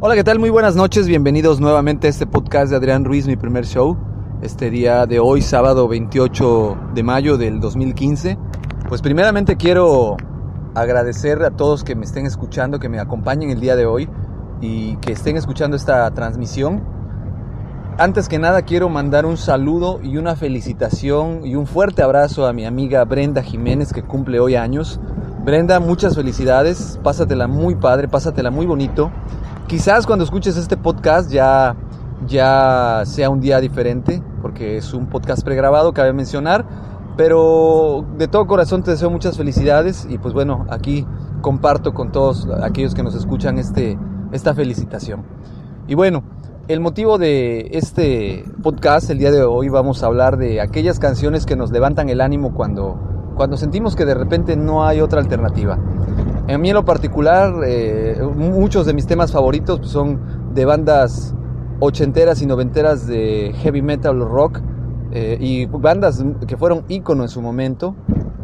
Hola, ¿qué tal? Muy buenas noches, bienvenidos nuevamente a este podcast de Adrián Ruiz, mi primer show. Este día de hoy, sábado 28 de mayo del 2015. Pues primeramente quiero agradecer a todos que me estén escuchando, que me acompañen el día de hoy y que estén escuchando esta transmisión. Antes que nada quiero mandar un saludo y una felicitación y un fuerte abrazo a mi amiga Brenda Jiménez que cumple hoy años. Brenda, muchas felicidades, pásatela muy padre, pásatela muy bonito. Quizás cuando escuches este podcast ya, ya sea un día diferente, porque es un podcast pregrabado, cabe mencionar, pero de todo corazón te deseo muchas felicidades y pues bueno, aquí comparto con todos aquellos que nos escuchan este, esta felicitación. Y bueno, el motivo de este podcast, el día de hoy vamos a hablar de aquellas canciones que nos levantan el ánimo cuando, cuando sentimos que de repente no hay otra alternativa. A mí en lo particular, eh, muchos de mis temas favoritos son de bandas ochenteras y noventeras de heavy metal rock eh, y bandas que fueron ícono en su momento.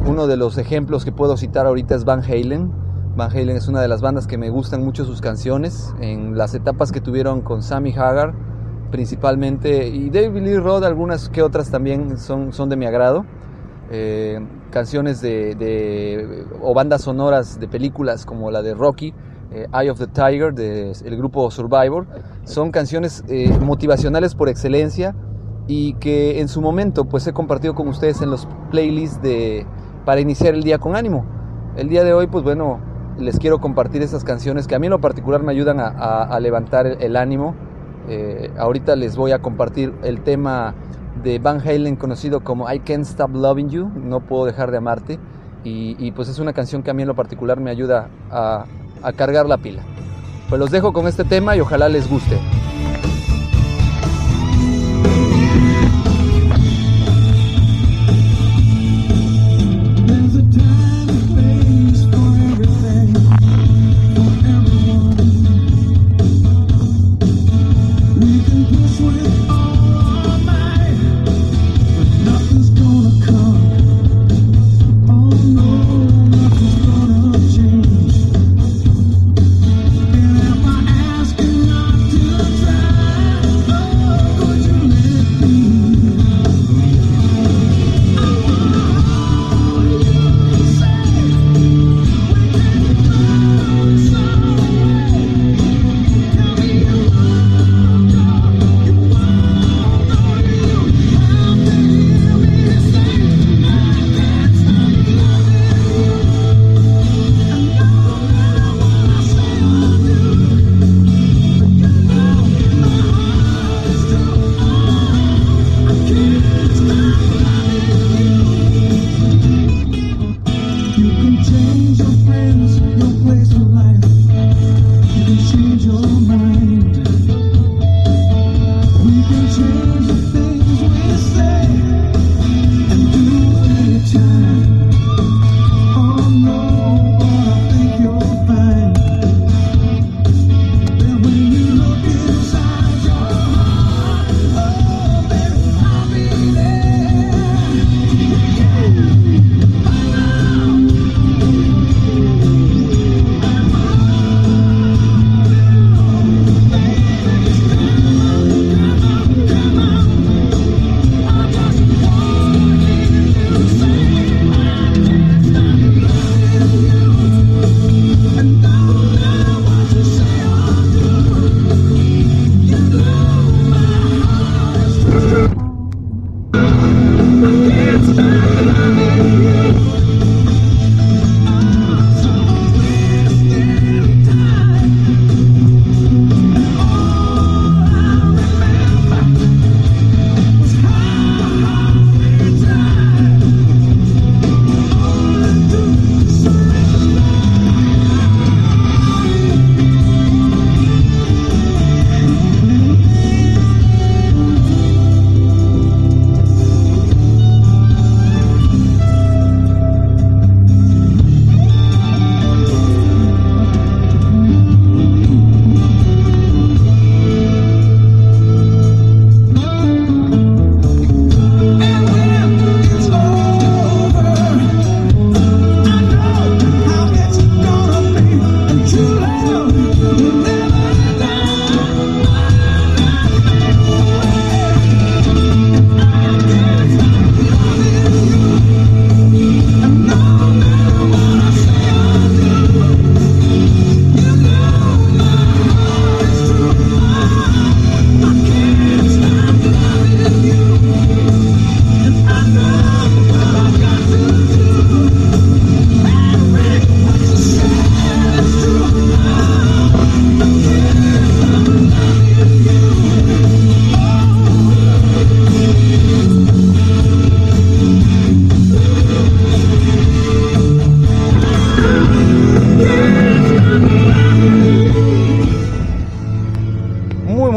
Uno de los ejemplos que puedo citar ahorita es Van Halen Van Halen es una de las bandas que me gustan mucho sus canciones, en las etapas que tuvieron con Sammy Hagar principalmente, y David Lee Roth, algunas que otras también son, son de mi agrado. Eh, canciones de, o bandas sonoras de películas como la de Rocky, eh, Eye of the Tiger, del grupo Survivor, son canciones eh, motivacionales por excelencia y que en su momento pues he compartido con ustedes en los playlists de, para iniciar el día con ánimo. El día de hoy pues bueno, les quiero compartir esas canciones que a mí en lo particular me ayudan a, levantar el, ánimo. Eh, ahorita les voy a compartir el tema de Van Halen conocido como I Can't Stop Loving You, No Puedo Dejar de Amarte. Y, pues es una canción que a mí en lo particular me ayuda a, cargar la pila. Pues los dejo con este tema y ojalá les guste.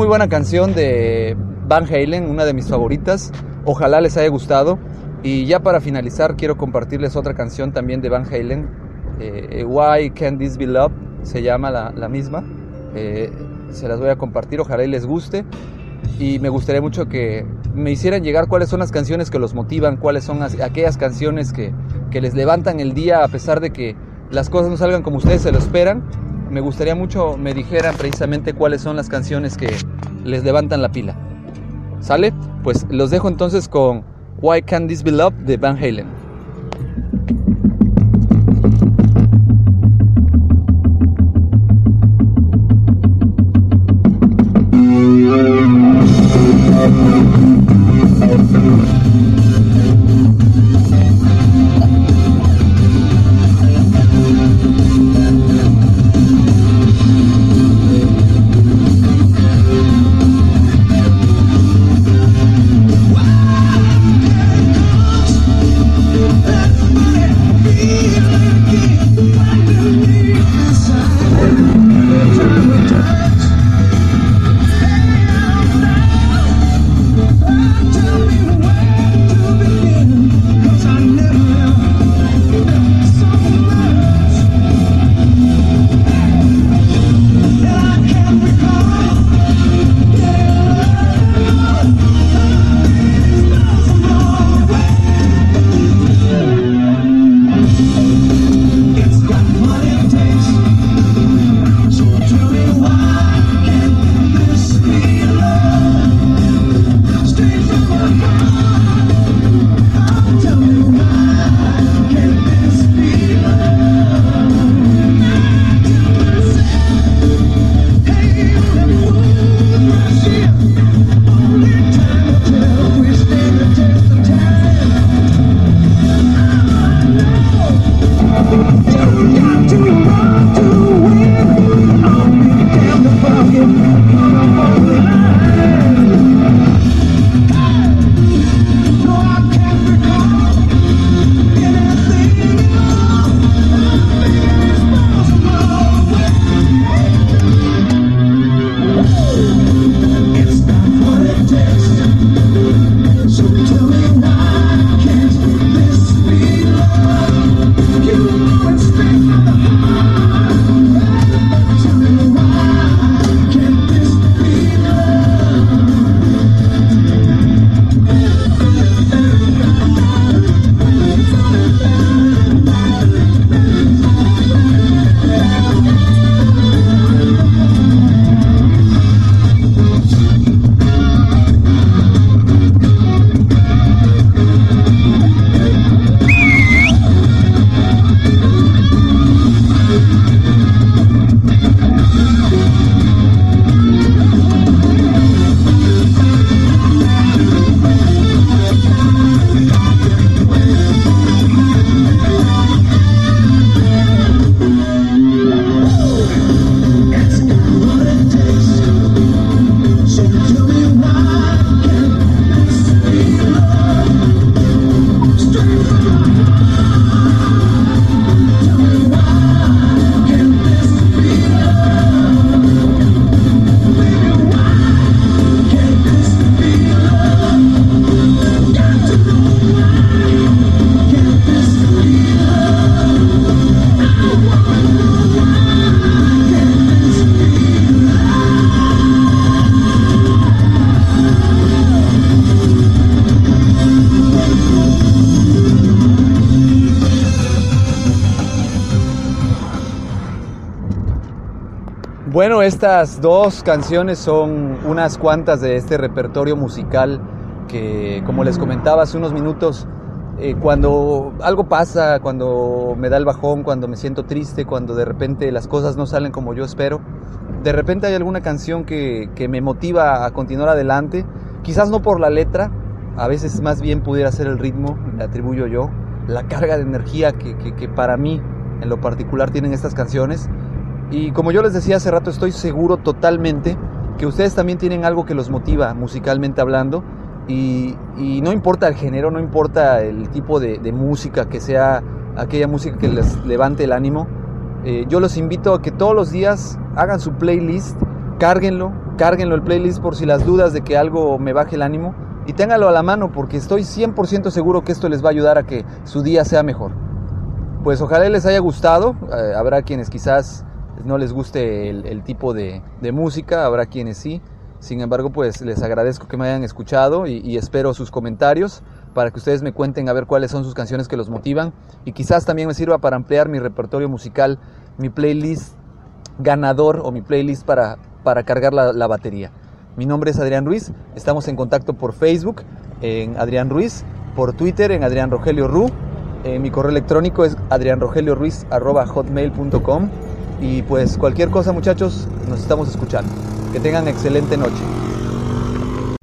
Buena canción de Van Halen, una de mis favoritas. Ojalá les haya gustado. Y ya para finalizar quiero compartirles otra canción también de Van Halen. Eh, Why Can't This Be Love? Se llama la, la misma. Eh, se las voy a compartir, ojalá y les guste. Y me gustaría mucho que me hicieran llegar cuáles son las canciones que los motivan, cuáles son aquellas canciones que, que les levantan el día a pesar de que las cosas no salgan como ustedes se lo esperan. Me gustaría mucho me dijeran precisamente cuáles son las canciones que les levantan la pila. ¿Sale? Pues los dejo entonces con Why Can't This Be Love de Van Halen. Bueno, estas dos canciones son unas cuantas de este repertorio musical que, como les comentaba hace unos minutos, eh, cuando algo pasa, cuando me da el bajón, cuando me siento triste, cuando de repente las cosas no salen como yo espero, de repente hay alguna canción que, me motiva a continuar adelante, quizás no por la letra, a veces más bien pudiera ser el ritmo, me atribuyo yo, la carga de energía que, que para mí en lo particular tienen estas canciones y como yo les decía hace rato, estoy seguro totalmente que ustedes también tienen algo que los motiva musicalmente hablando. Y, no importa el género, no importa el tipo de, música que sea aquella música que les levante el ánimo. Eh, yo los invito a que todos los días hagan su playlist, cárguenlo, cárguenlo el playlist por si las dudas de que algo me baje el ánimo y ténganlo a la mano porque estoy 100% seguro que esto les va a ayudar a que su día sea mejor. Pues ojalá les haya gustado, eh, habrá quienes quizás no les guste el, tipo de, música, habrá quienes sí. Sin embargo, pues les agradezco que me hayan escuchado y, espero sus comentarios para que ustedes me cuenten a ver cuáles son sus canciones que los motivan y quizás también me sirva para ampliar mi repertorio musical, mi playlist ganador o mi playlist para, para cargar la, batería. Mi nombre es Adrián Ruiz, estamos en contacto por Facebook en Adrián Ruiz, por Twitter en Adrián Rogelio Ru, eh, mi correo electrónico es adrianrogelioruiz.com y pues cualquier cosa muchachos, nos estamos escuchando. Que tengan excelente noche.